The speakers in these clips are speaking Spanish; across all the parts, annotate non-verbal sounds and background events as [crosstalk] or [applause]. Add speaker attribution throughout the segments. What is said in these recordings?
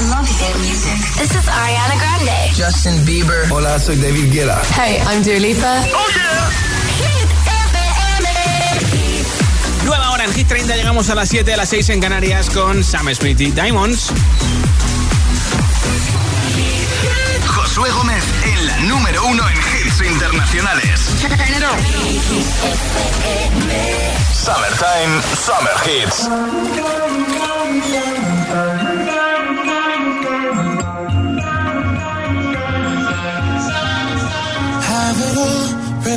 Speaker 1: I love hit music. This is Ariana Grande.
Speaker 2: Justin Bieber.
Speaker 3: Hola, soy David Guetta.
Speaker 4: Hey, I'm Dua Lipa.
Speaker 1: Oh yeah.
Speaker 5: Nueva hora en Hit 30, llegamos a las 7, a las 6 en Canarias con Sam Smith y Diamonds.
Speaker 6: Josué Gómez en la número uno en hits internacionales. Summertime, Summer Hits.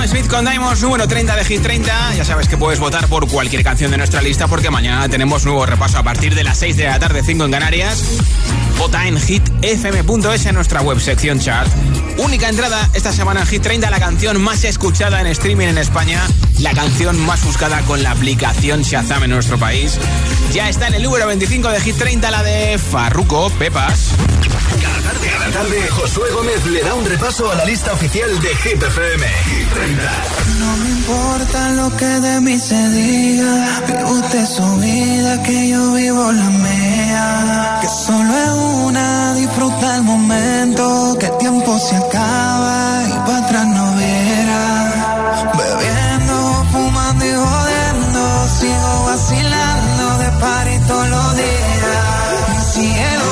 Speaker 5: Sam Smith con Diamonds, número 30 de Hit 30. Ya sabes que puedes votar por cualquier canción de nuestra lista porque mañana tenemos nuevo repaso a partir de las 6 de la tarde, 5 en Canarias. Vota en hitfm.es en nuestra web sección chart. Única entrada esta semana en Hit 30, la canción más escuchada en streaming en España, la canción más buscada con la aplicación Shazam en nuestro país. Ya está en el número 25 de Hit 30, la de Farruko Pepas.
Speaker 6: Cada tarde, cada tarde, Josué Gómez le da un repaso a la lista oficial de Hit FM. Hit 30.
Speaker 7: No me importa lo que de mí se diga, vive usted su vida, que yo vivo la mía. Que solo es una, disfruta el momento, que el tiempo se acaba y para atrás no todos los días. Mi cielo.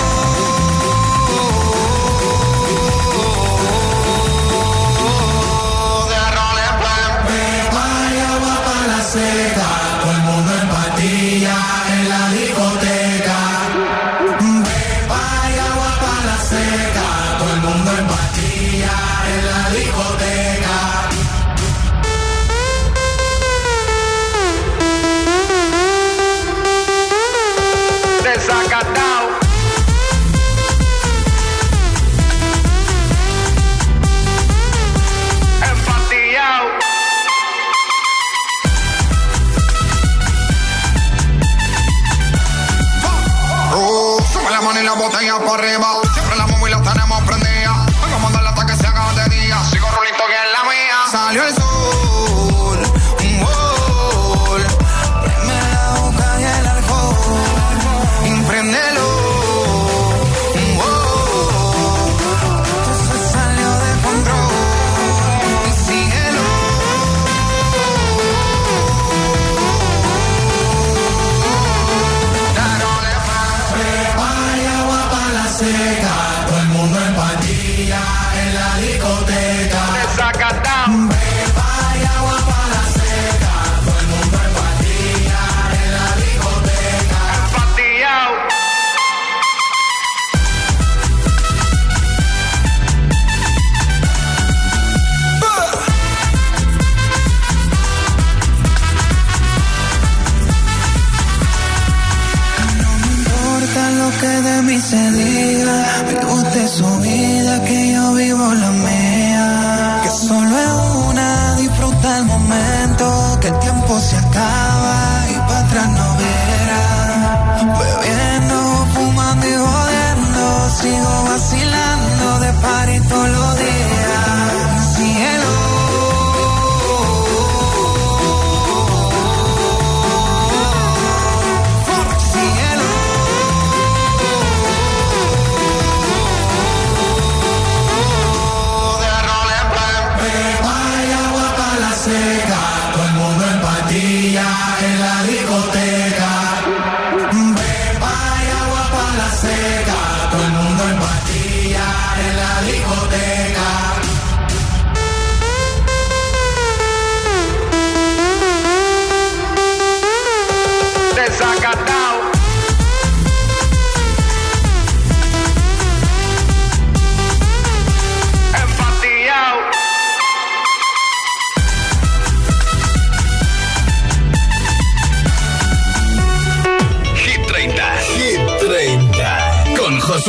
Speaker 7: Vaya, va pa' la seca, todo el mundo en patilla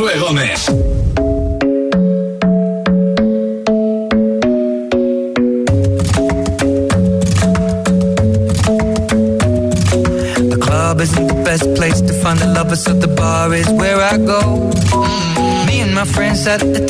Speaker 6: Josué Gómez.
Speaker 4: The club isn't the best place to find the lovers, so the bar is where I go. Me and my friends at the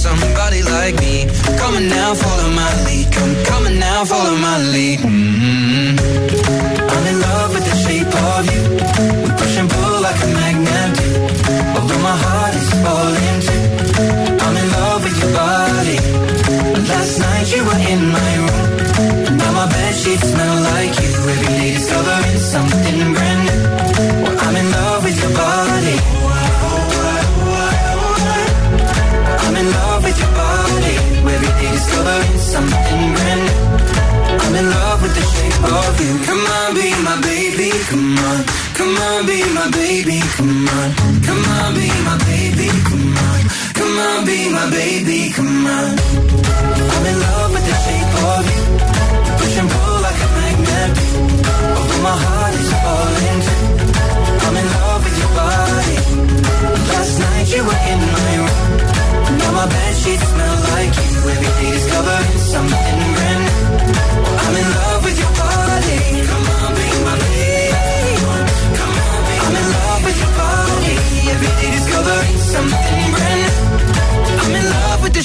Speaker 4: somebody like me. Come on now, follow my lead. Come, come on now, follow my lead.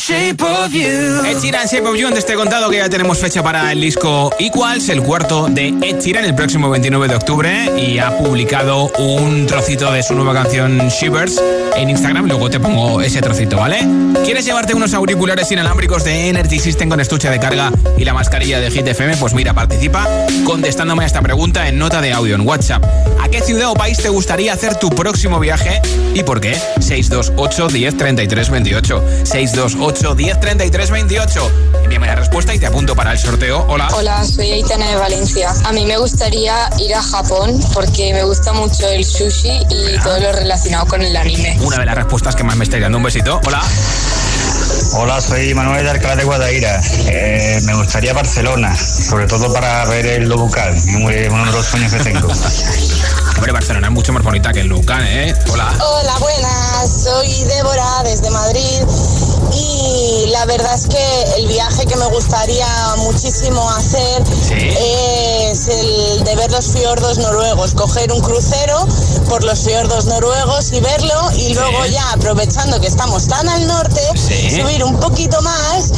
Speaker 4: Shape of you.
Speaker 5: Ed Sheeran, Shape of You, te he contado que ya tenemos fecha para el disco Equals, el cuarto de Ed Sheeran, el próximo 29 de octubre, y ha publicado un trocito de su nueva canción Shivers en Instagram, luego te pongo ese trocito, ¿vale? ¿Quieres llevarte unos auriculares inalámbricos de Energy System con estuche de carga y la mascarilla de Hit FM? Pues mira, participa contestándome a esta pregunta en nota de audio en WhatsApp. ¿A qué ciudad o país te gustaría hacer tu próximo viaje y por qué? 628 10 33 28. 628 10 33 28. Envíame la respuesta y te apunto para el sorteo. Hola.
Speaker 8: Hola, soy Aitana de Valencia. A mí me gustaría ir a Japón porque me gusta mucho el sushi y todo lo relacionado con el anime.
Speaker 5: Una de las respuestas que más me estáis dando. Un besito. Hola.
Speaker 9: Hola, soy Manuel de Alcalá de Guadaira. Eh, me gustaría Barcelona, sobre todo para ver el Lobucal, uno de los sueños que tengo. [laughs]
Speaker 5: Hombre, Barcelona es mucho más bonita que el Lucan, ¿eh? Hola.
Speaker 10: Hola, buenas. Soy Débora desde Madrid y la verdad es que el viaje que me gustaría muchísimo hacer es el de ver los fiordos noruegos, coger un crucero por los fiordos noruegos y verlo y luego ya aprovechando que estamos tan al norte, subir un poquito más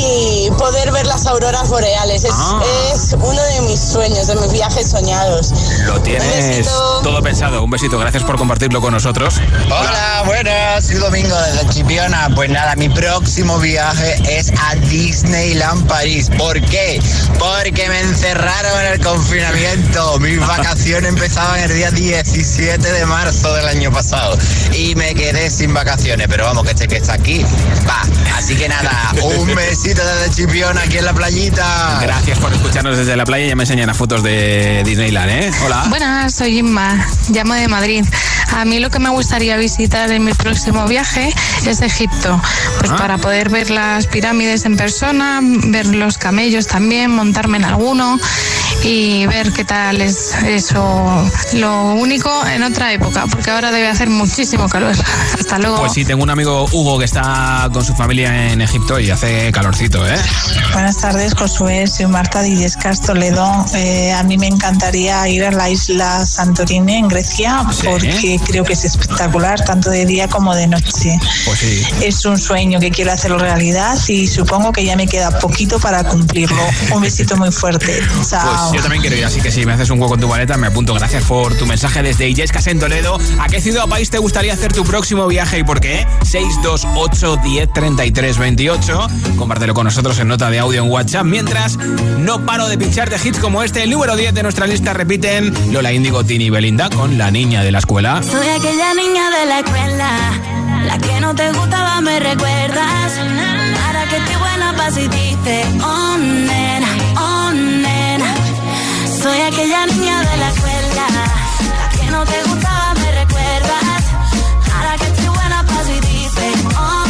Speaker 10: y poder ver las auroras boreales. Es,
Speaker 5: Ah.
Speaker 10: es uno de mis sueños, de mis viajes soñados.
Speaker 5: Lo tienes todo pensado. Un besito. Gracias por compartirlo con nosotros.
Speaker 11: Hola, buenas, soy Domingo desde Chipiona. Pues nada, mi próximo viaje es a Disneyland París. ¿Por qué? Porque me encerraron en el confinamiento. Mis [laughs] vacaciones empezaban el día 17 de marzo del año pasado y me quedé sin vacaciones. Pero vamos, que este que está aquí, va. Así que nada, un besito [laughs] desde Chipiona aquí en la playita.
Speaker 5: Gracias por escucharnos desde la playa. Ya me enseñan a fotos de Disneyland, ¿eh? Hola.
Speaker 12: Buenas, soy Inma, llamo de Madrid. A mí lo que me gustaría visitar en mi próximo viaje es Egipto, pues
Speaker 5: Ah.
Speaker 12: para poder ver las pirámides en persona, ver los camellos también, montarme en alguno y ver qué tal es eso. Lo único en otra época, porque ahora debe hacer muchísimo calor. [laughs] Hasta luego.
Speaker 5: Pues sí, tengo un amigo Hugo que está con su familia en Egipto y hace calorcito, ¿eh?
Speaker 13: Buenas tardes, Josué. Soy Marta de Illescas, Toledo. Eh, a mí me encantaría ir a la isla Santorini en Grecia porque creo que es espectacular, tanto de día como de noche.
Speaker 5: Pues sí.
Speaker 13: Es un sueño que quiero hacerlo realidad y supongo que ya me queda poquito para cumplirlo. Un besito muy fuerte. Chao.
Speaker 5: Pues yo también quiero ir, así que si me haces un hueco en tu maleta, me apunto. Gracias por tu mensaje desde Illescas en Toledo. ¿A qué ciudad o país te gustaría hacer tu próximo viaje y por qué? 628 10 33 28. Compártelo con nosotros en nota de audio en WhatsApp. Mientras, no paro de pinchar de hits como este. El número 10 de nuestra lista repiten Lola Índigo, Tini y Belinda con La Niña de la Escuela.
Speaker 1: Soy aquella niña de la escuela, la que no te gustaba, me recuerdas. Para que estoy buena oh nena, oh nena. Soy aquella niña de la escuela, la que no te gustaba, me recuerdas. Ahora que estoy buena pa' si dices, oh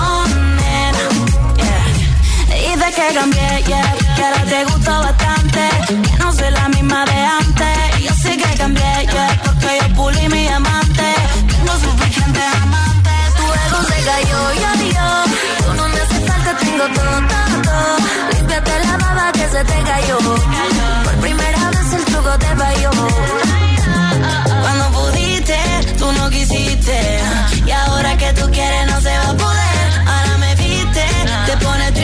Speaker 1: oh nena. Yeah. Dices que cambié, yeah, que ahora te gusto bastante. Que no soy la misma de antes. Y yo sé que cambié, yeah, porque yo pulí mi amante. Tengo suficientes amantes. Tu ego se cayó y adiós. Tú no me haces falta, tengo todo. Límpiate la baba que se te cayó. Por primera vez el truco te falló. Cuando pudiste, tú no quisiste. Y ahora que tú quieres, no se va a poder. Ahora me viste, te pone triste.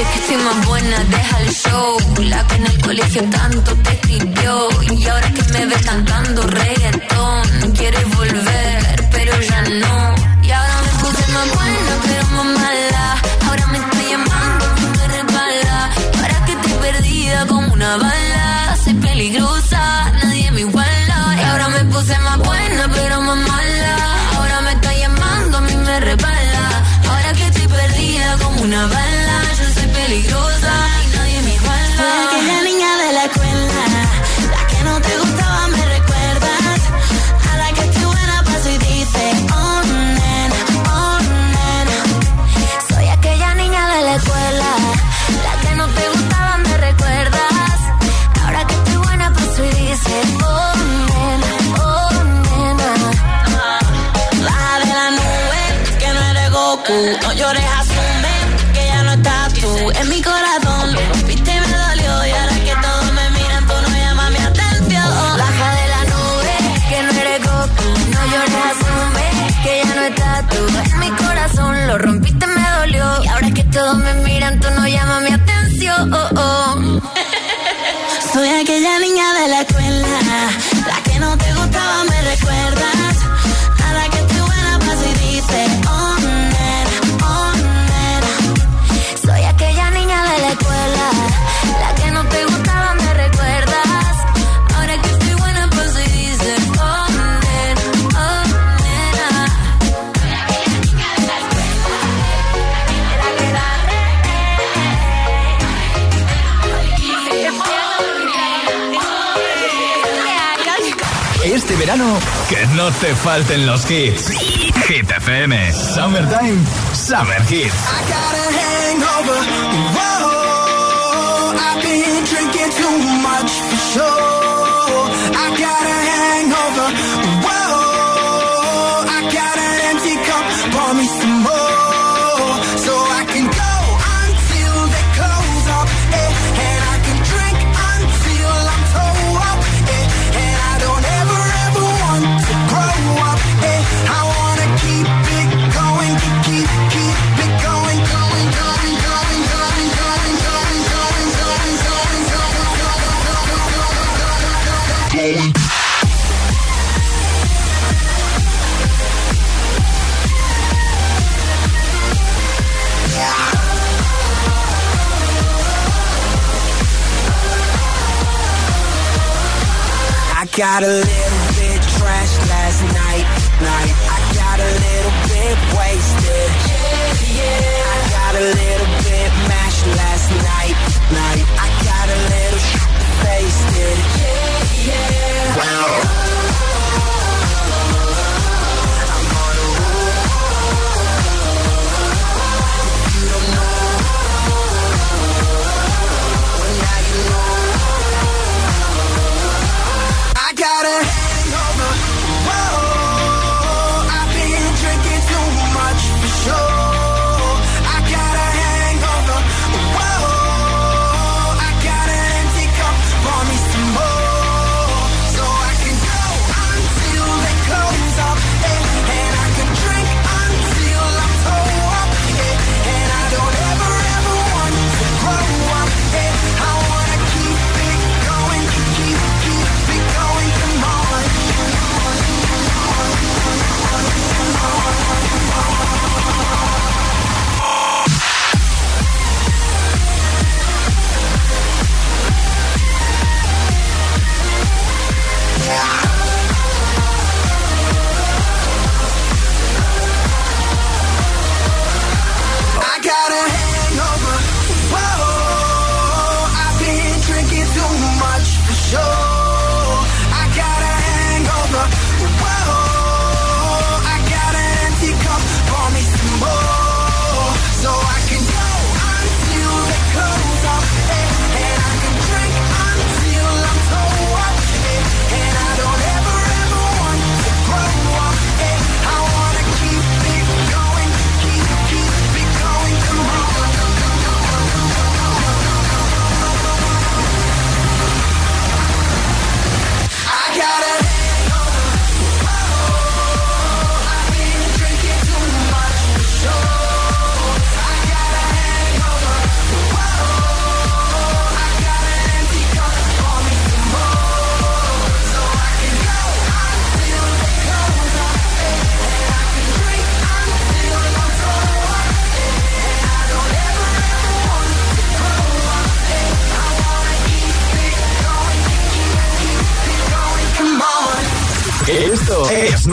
Speaker 1: Que soy más buena, deja el show. La que en el colegio tanto te escribió. Y ahora que me ves cantando reggaetón, quieres volver, pero ya no. Y ahora me puse más buena, pero más mala. Ahora me estoy llamando, tú eres mala. Para que te perdida como una bala. que no te
Speaker 6: falten los hits. Hit FM, Summertime, Summer Hits.
Speaker 14: I got.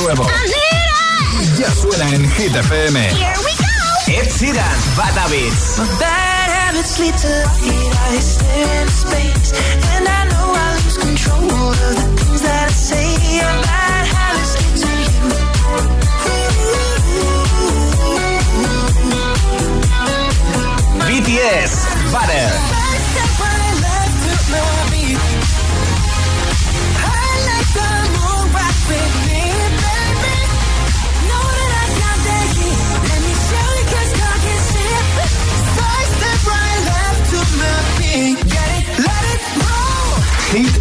Speaker 1: Nuevo. Ya suena en Hit FM.
Speaker 6: Here we go.
Speaker 1: Ed Sheeran, Bad Habits.
Speaker 4: My bad habits lead to light. I stare into space. And I know I lose control of the things that I say. My bad habits lead to you.
Speaker 1: BTS, Butter.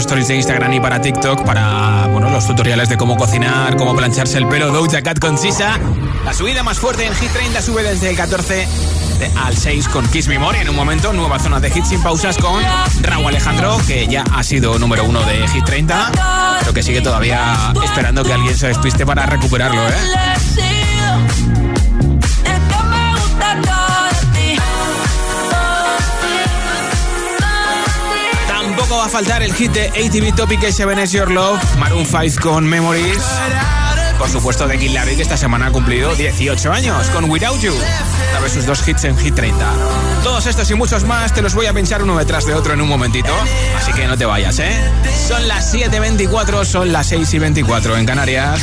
Speaker 5: Stories de Instagram y para TikTok, para bueno, los tutoriales de cómo cocinar, cómo plancharse el pelo, Doja Cat con Sisa. La subida más fuerte en Hit 30 sube desde el 14 de- al 6 con Kiss Me More. En un momento, nueva zona de hits sin pausas con Raúl Alejandro, que ya ha sido número uno de Hit 30, pero que sigue todavía esperando que alguien se despiste para recuperarlo, ¿eh? Va a faltar el hit de ATV Topic Seven is Your Love, Maroon 5 con Memories. Por supuesto, de Kid Larry, que esta semana ha cumplido 18 años con Without You. Una vez sus dos hits en Hit 30. Todos estos y muchos más te los voy a pinchar uno detrás de otro en un momentito. Así que no te vayas, ¿eh? Son las 7.24, son las 6 y 24 en Canarias.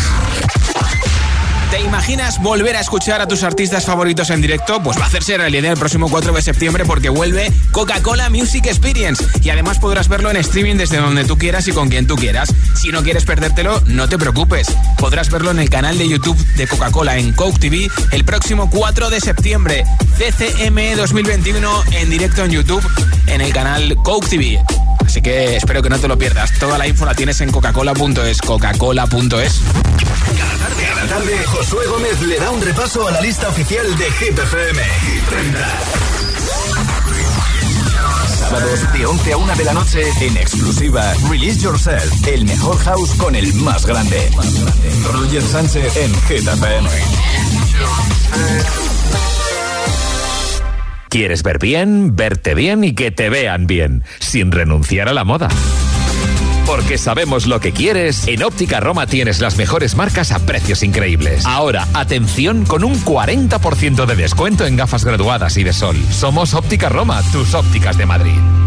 Speaker 5: ¿Te imaginas volver a escuchar a tus artistas favoritos en directo? Pues va a hacerse realidad el próximo 4 de septiembre porque vuelve Coca-Cola Music Experience y además podrás verlo en streaming desde donde tú quieras y con quien tú quieras. Si no quieres perdértelo, no te preocupes. Podrás verlo en el canal de YouTube de Coca-Cola en Coke TV el próximo 4 de septiembre. CCM 2021 en directo en YouTube en el canal Coke TV. Así que espero que no te lo pierdas. Toda la info la tienes en coca-cola.es. Coca-cola.es.
Speaker 6: Cada tarde, cada tarde, Josué Gómez le da un repaso a la lista oficial de Hit FM. Sábados de 11 a 1 de la noche en exclusiva Release Yourself, el mejor house con el más grande. Roger Sánchez en Hit FM.
Speaker 15: ¿Quieres ver bien, verte bien y que te vean bien, sin renunciar a la moda? Porque sabemos lo que quieres, en Óptica Roma tienes las mejores marcas a precios increíbles. Ahora, atención con un 40% de descuento en gafas graduadas y de sol. Somos Óptica Roma, tus ópticas de Madrid.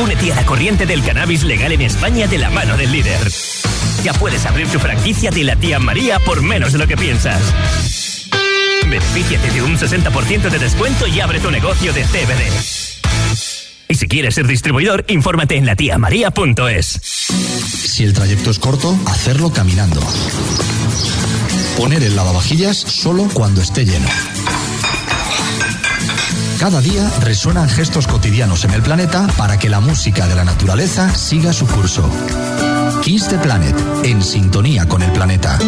Speaker 16: Únete a la corriente del cannabis legal en España de la mano del líder. Ya puedes abrir tu franquicia de la tía María por menos de lo que piensas. Benefíciate de un 60% de descuento y abre tu negocio de CBD. Y si quieres ser distribuidor, infórmate en latiamaria.es.
Speaker 17: Si el trayecto es corto, hacerlo caminando. Poner el lavavajillas solo cuando esté lleno. Cada día resuenan gestos cotidianos en el planeta para que la música de la naturaleza siga su curso. Kiss the Planet, en sintonía con el planeta.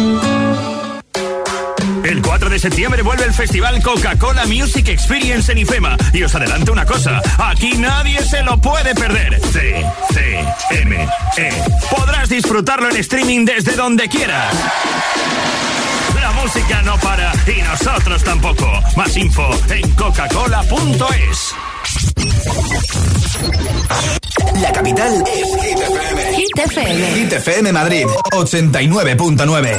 Speaker 16: El 4 de septiembre vuelve el festival Coca-Cola Music Experience en IFEMA. Y os adelanto una cosa, aquí nadie se lo puede perder. C, C, M, E. Podrás disfrutarlo en streaming desde donde quieras. Música no para y nosotros tampoco. Más info en coca-cola.es.
Speaker 6: La capital es Hit FM.
Speaker 18: Hit FM.
Speaker 6: Hit FM Madrid, 89.9.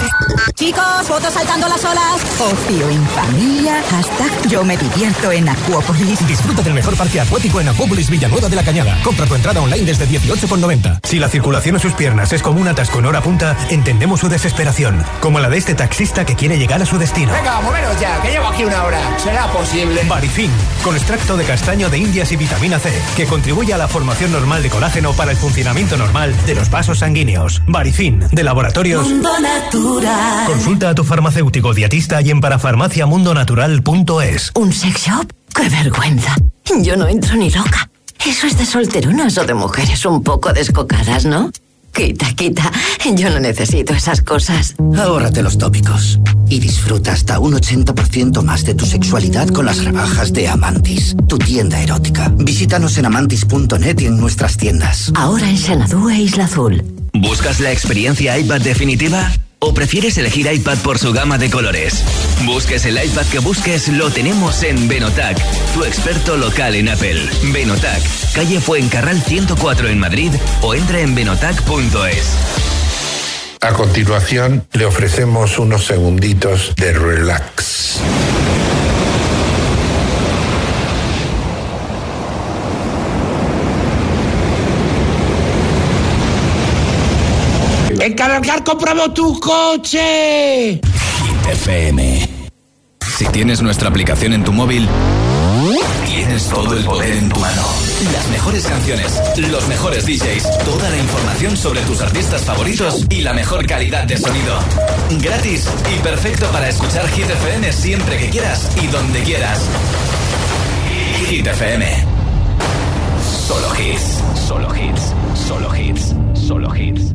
Speaker 18: Chicos, fotos saltando las olas. Ocio en familia. Hashtag yo me divierto en Acuópolis.
Speaker 19: Disfruta del mejor parque acuático en Acuópolis Villanueva de la Cañada. Compra tu entrada online desde 18,90. Si la circulación en sus piernas es como un atasco en hora punta, entendemos su desesperación. Como la de este taxista que quiere llegar a su destino.
Speaker 20: Venga, moveros ya, que llevo aquí una hora. ¿Será posible?
Speaker 19: Barifin, con extracto de castaño de indias y vitamina C, que contribuye a la formación normal de colágeno para el funcionamiento normal de los vasos sanguíneos. Barifin, de laboratorios.
Speaker 1: Mundo Natural.
Speaker 19: Consulta a tu farmacéutico dietista y en parafarmaciamundonatural.es.
Speaker 18: ¿Un sex shop? ¡Qué vergüenza! Yo no entro ni loca. Eso es de solteronas o de mujeres un poco descocadas, ¿no? Quita, quita. Yo no necesito esas cosas.
Speaker 21: Ahórrate los tópicos y disfruta hasta un 80% más de tu sexualidad con las rebajas de Amantis, tu tienda erótica. Visítanos en amantis.net y en nuestras tiendas.
Speaker 18: Ahora en Xanadu e Isla Azul.
Speaker 16: ¿Buscas la experiencia iPad definitiva? ¿O prefieres elegir iPad por su gama de colores? Busques el iPad que busques, lo tenemos en Benotac, tu experto local en Apple. Benotac, calle Fuencarral 104 en Madrid o entra en benotac.es.
Speaker 22: A continuación, le ofrecemos unos segunditos de relax.
Speaker 20: ¡En cargar compramos tu coche!
Speaker 6: Hit FM. Si tienes nuestra aplicación en tu móvil, tienes todo el poder en tu mano. Las mejores canciones, los mejores DJs, toda la información sobre tus artistas favoritos y la mejor calidad de sonido. Gratis y perfecto para escuchar Hit FM siempre que quieras y donde quieras. Hit FM. Solo hits, solo hits, solo hits, solo hits.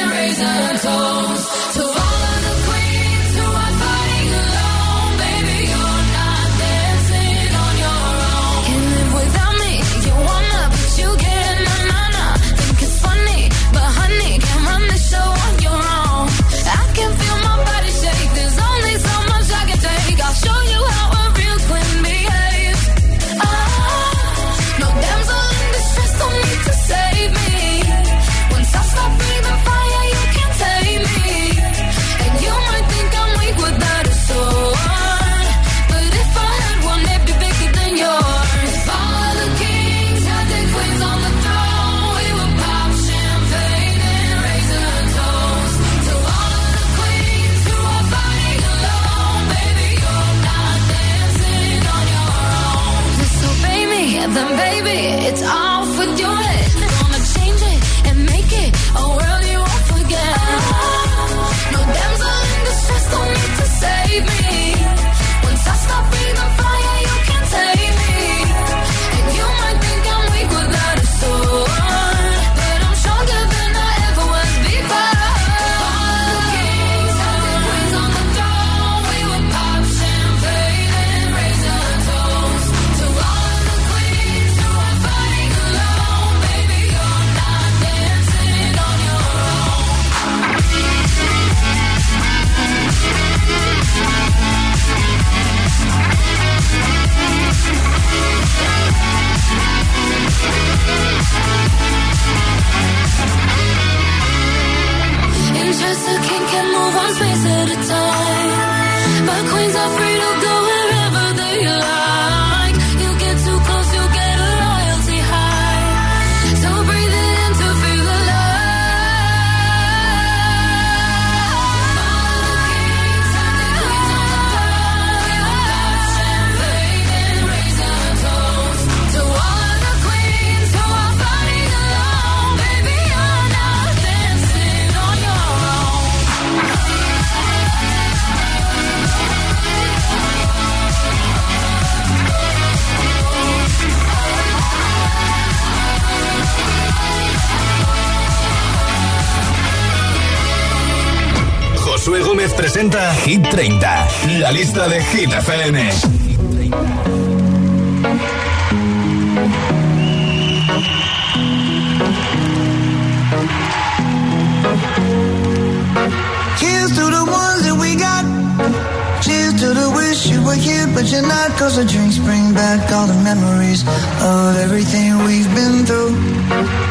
Speaker 23: and raise a toast to
Speaker 6: presenta Hit 30, la lista de Hit FM.
Speaker 14: Cheers to the ones that we got. Cheers to the wish you were here, but you're not. Cause the drinks bring back all the memories of everything we've been through.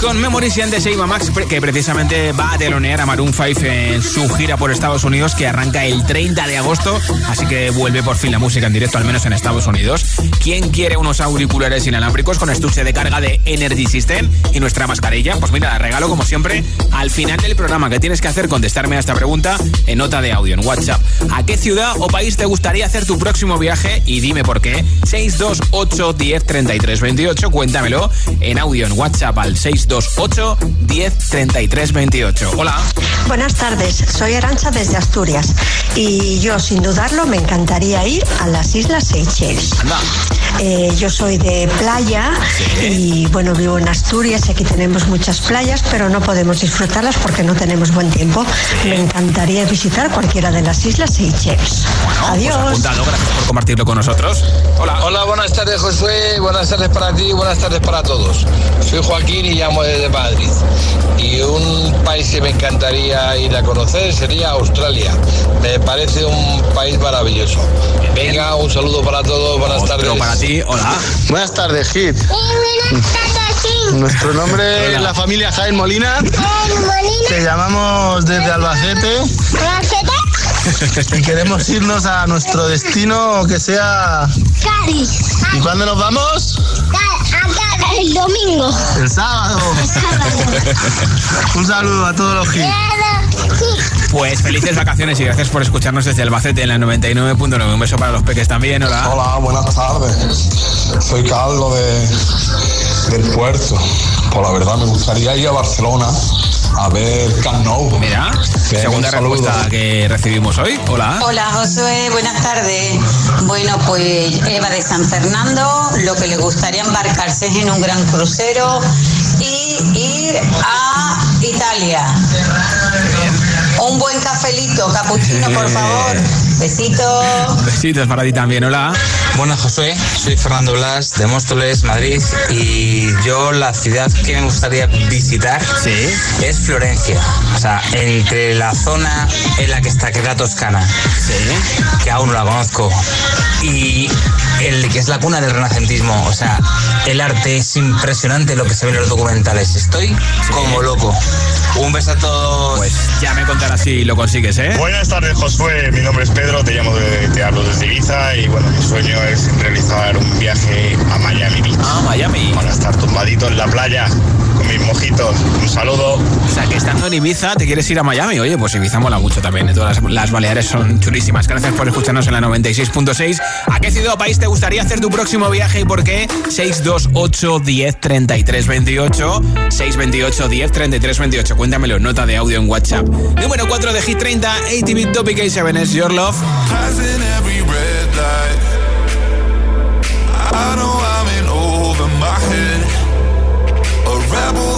Speaker 5: Con Memories se iba Max, que precisamente va a telonear a Maroon 5 en su gira por Estados Unidos, que arranca el 30 de agosto, así que vuelve por fin la música en directo, al menos en Estados Unidos. ¿Quién quiere unos auriculares inalámbricos con estuche de carga de Energy System y nuestra mascarilla? Pues mira, regalo como siempre al final del programa. que tienes que hacer? Contestarme a esta pregunta en nota de audio en WhatsApp. ¿A qué ciudad o país te gustaría hacer tu próximo viaje? Y dime por qué. 628 10 33 28. Cuéntamelo en audio en WhatsApp al 628 10 33 28. Hola.
Speaker 24: Buenas tardes, soy Arancha desde Asturias y yo sin dudarlo me encantaría ir a las Islas Seychelles. Eh, yo soy de playa y bueno, vivo en Asturias y aquí tenemos muchas playas, pero no podemos disfrutarlas porque no tenemos buen tiempo. Me encantaría visitar cualquiera de las Islas Seychelles. Adiós.
Speaker 5: Apuntado, gracias por compartirlo con nosotros. Hola.
Speaker 25: Hola, buenas tardes Josué, buenas tardes para ti, buenas tardes para todos. Soy Joaquín y llamo desde Madrid. Y un país que me encantaría ir a conocer sería Australia. Me parece un país maravilloso. Venga, un saludo para todos, buenas tardes.
Speaker 5: para ti, hola.
Speaker 25: Buenas tardes, Hit. Nuestro nombre es la familia Jaén Molina. Te llamamos desde Albacete. Y queremos irnos a nuestro destino que sea.
Speaker 26: Cádiz.
Speaker 25: ¿Y cuándo nos vamos?
Speaker 26: El domingo.
Speaker 25: El sábado. Un saludo a todos los Hit.
Speaker 5: Pues felices vacaciones y gracias por escucharnos desde Albacete en la 99.9. Un beso para los peques también, hola.
Speaker 27: Hola, buenas tardes. Soy Carlos de, del puerto. Pues la verdad me gustaría ir a Barcelona a ver Camp Nou.
Speaker 5: Mira, segunda respuesta que recibimos hoy. Hola.
Speaker 28: Hola Josué, buenas tardes. Bueno, pues Eva de San Fernando, lo que le gustaría embarcarse es en un gran crucero y ir a Italia. Un buen cafelito, capuchino, por favor. Besitos.
Speaker 5: Besitos para ti también, hola.
Speaker 29: Buenas, Josué. Soy Fernando Blas de Móstoles, Madrid. Y yo la ciudad que me gustaría visitar es Florencia. O sea, entre la zona en la que está, que es la Toscana, que aún no la conozco, y el que es la cuna del renacentismo. O sea, el arte es impresionante lo que se ve en los documentales. Estoy como loco. Un beso a todos.
Speaker 5: Pues ya me contarás si lo consigues, ¿eh?
Speaker 30: Buenas tardes, Josué. Mi nombre es Pedro, te llamo de, te hablo desde Ibiza y bueno, mi sueño es realizar un viaje a Miami Beach.
Speaker 5: Ah, Miami.
Speaker 30: Para estar tumbadito en la playa mojitos. Un saludo.
Speaker 5: O sea, que estando en Ibiza te quieres ir a Miami. Oye, pues Ibiza mola mucho también. Todas las, las Baleares son chulísimas. Gracias por escucharnos en la 96.6. ¿A qué ciudad o país te gustaría hacer tu próximo viaje y por qué? 628 10 33 28. 628 10 33 28. Cuéntamelo, nota de audio en WhatsApp. Número 4 de Hit 30, ATV Topic A7 es Your Love.
Speaker 7: I know I'm in over my head. A rebel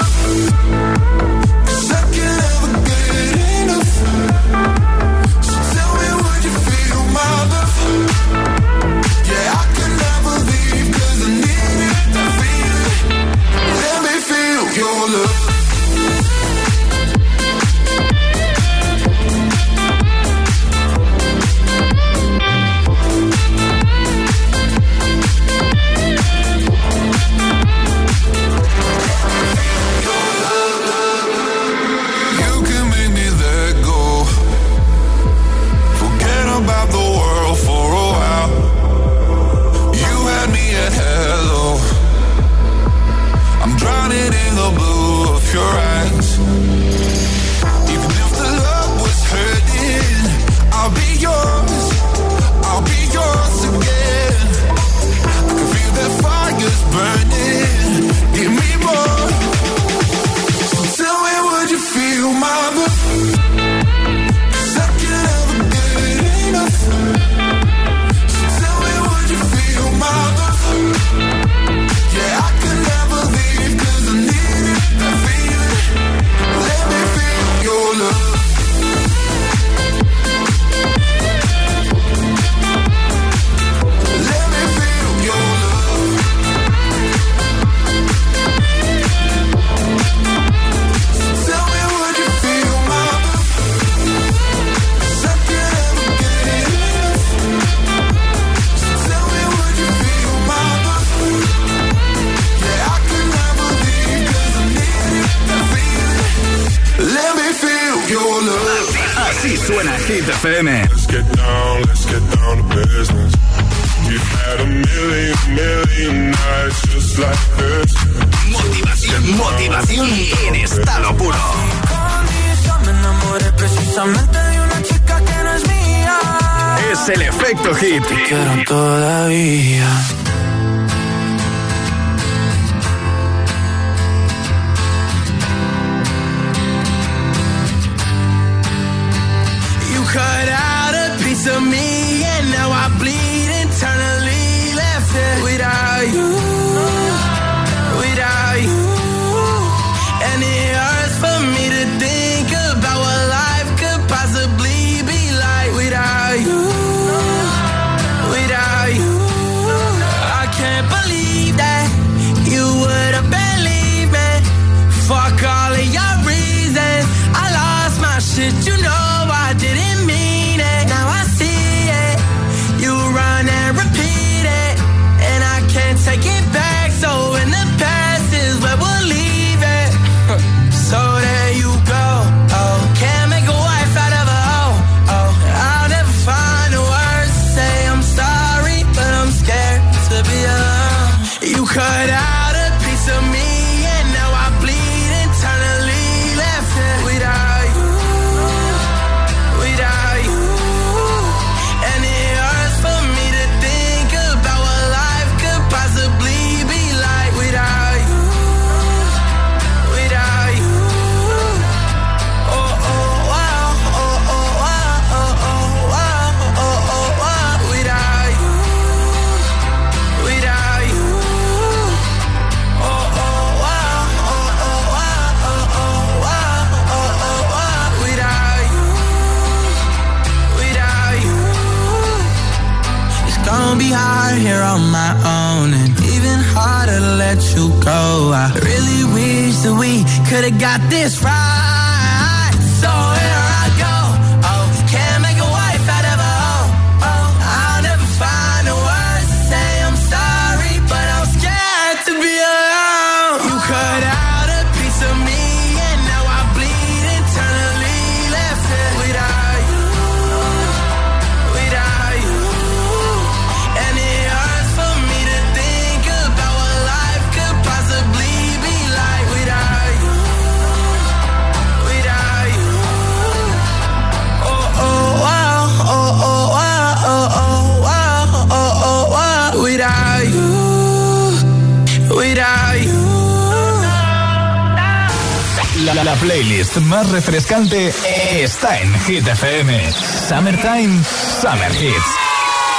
Speaker 4: playlist más refrescante está en Hit FM. Summertime, Summer Hits.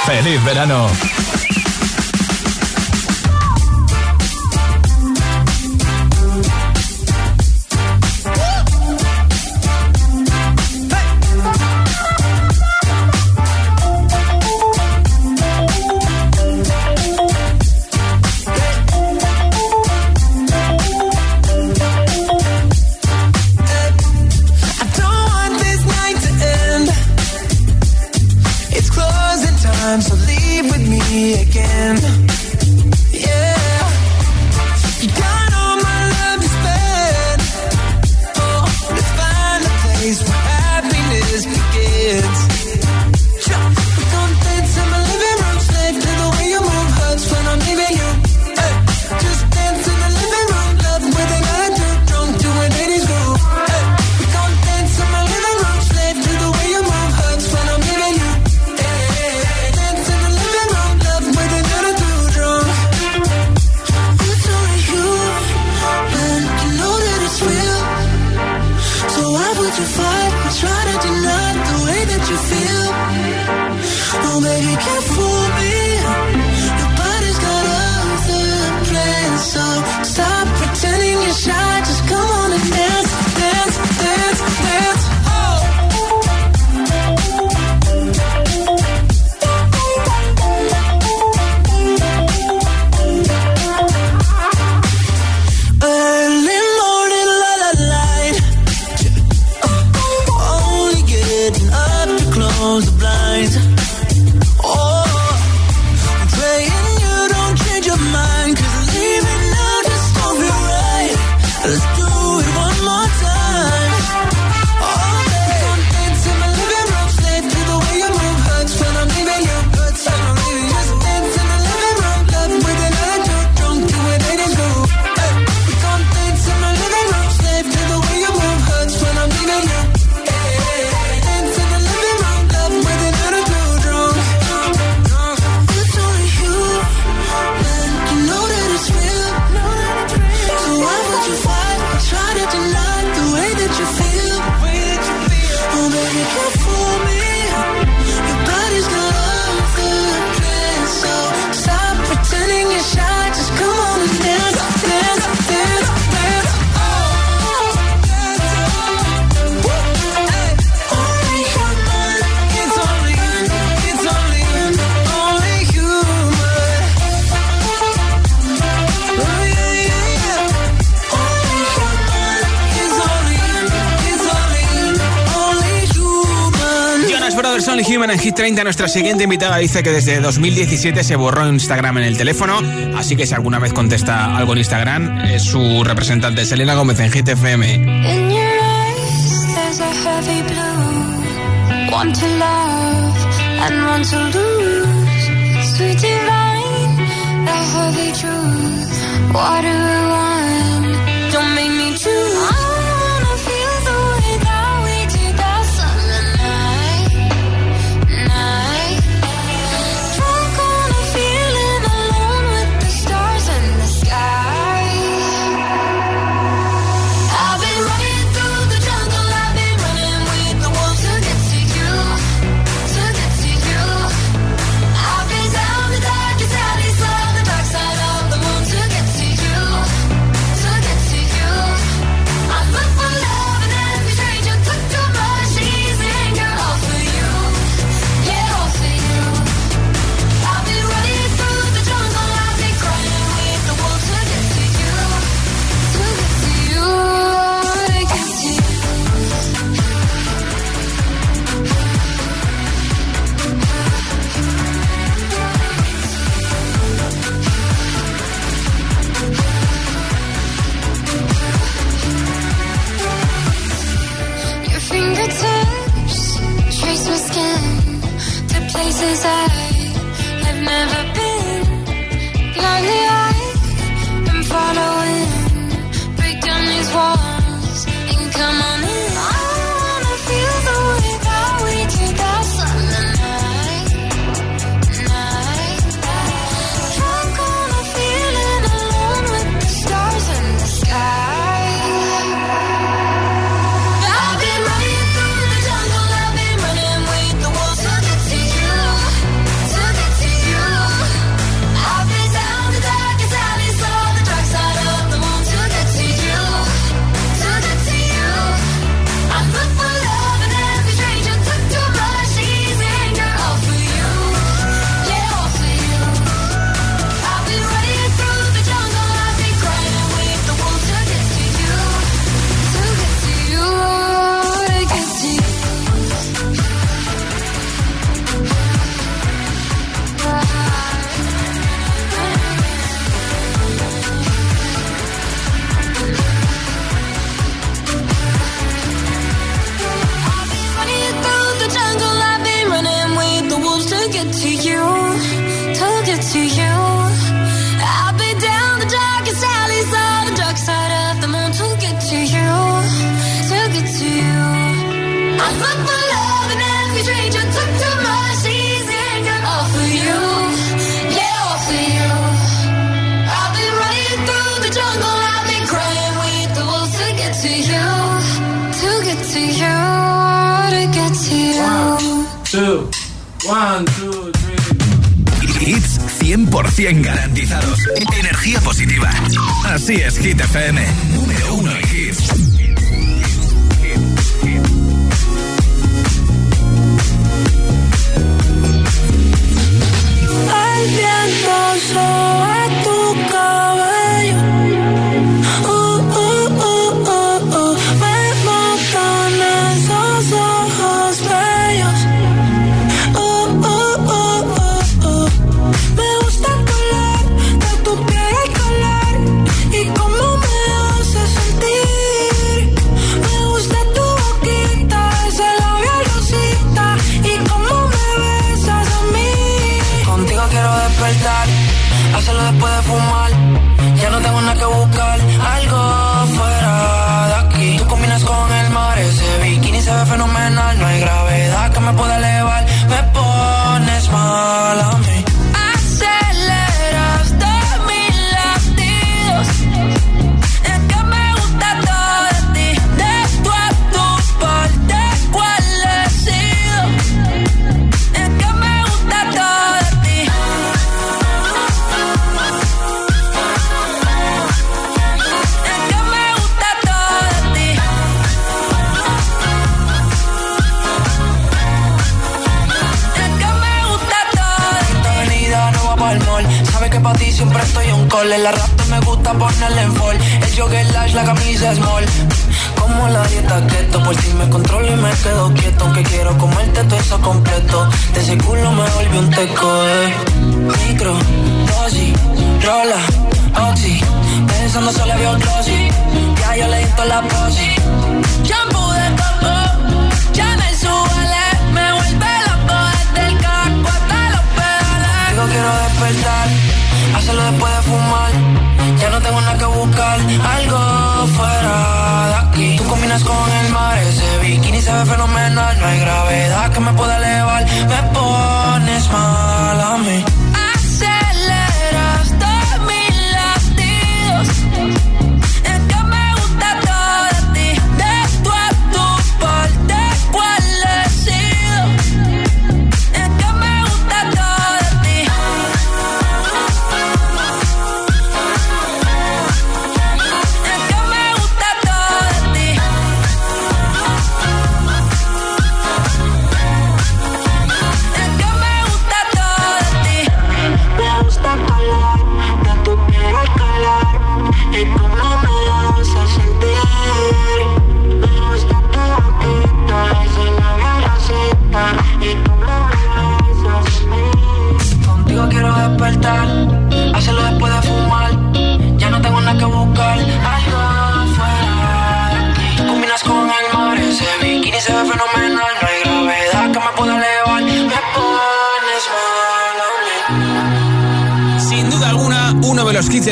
Speaker 4: ¡Feliz verano!
Speaker 23: Hit 30. Nuestra siguiente invitada dice que desde 2017 se borró Instagram en el teléfono, así que si alguna vez contesta algo en Instagram, es su representante Selena Gómez en Hit FM.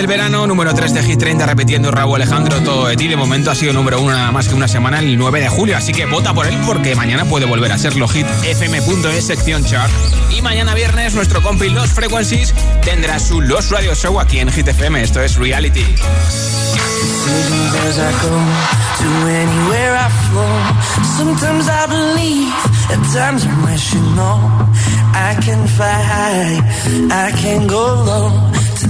Speaker 5: del verano, número 3 de Hit 30, repitiendo Raúl Alejandro todo de ti. De momento ha sido número 1 nada más que una semana, el 9 de julio. Así que vota por él porque mañana puede volver a serlo. Hit fm.es, sección chart. Y mañana viernes, nuestro compi Los Frequencies tendrá su Los Radio Show aquí en Hit FM. Esto es Reality.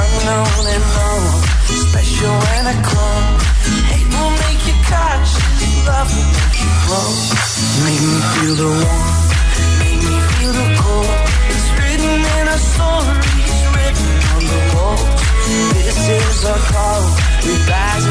Speaker 14: unknown and. Special clone. Hate will make you love will make you. Make me feel the warmth, make me feel the cold. It's written in our stories, written on the. This is our call. We rise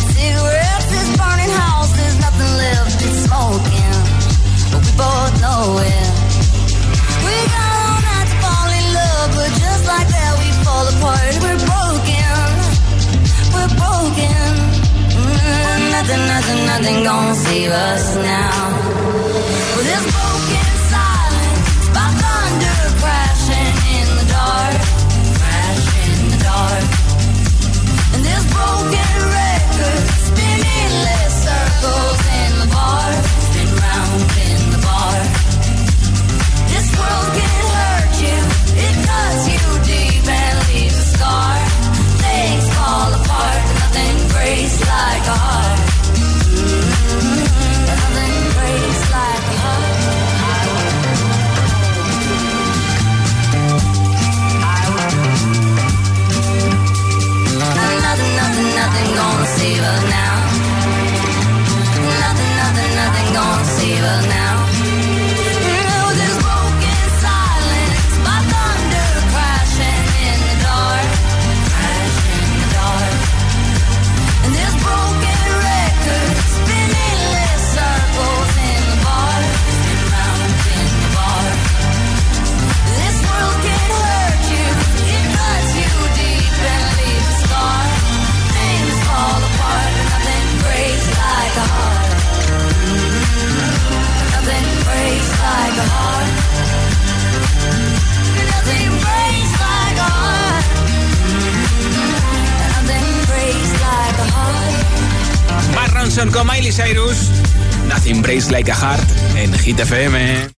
Speaker 1: Cigarettes is burning house, nothing left, smoking. But we both know it. We all night to fall in love, but just like that we fall apart. We're broken, we're broken. Mm, nothing, nothing, nothing gonna save us now. Well,
Speaker 5: Johnson con Miley Cyrus. Nothing Breaks Like a Heart en Hit FM.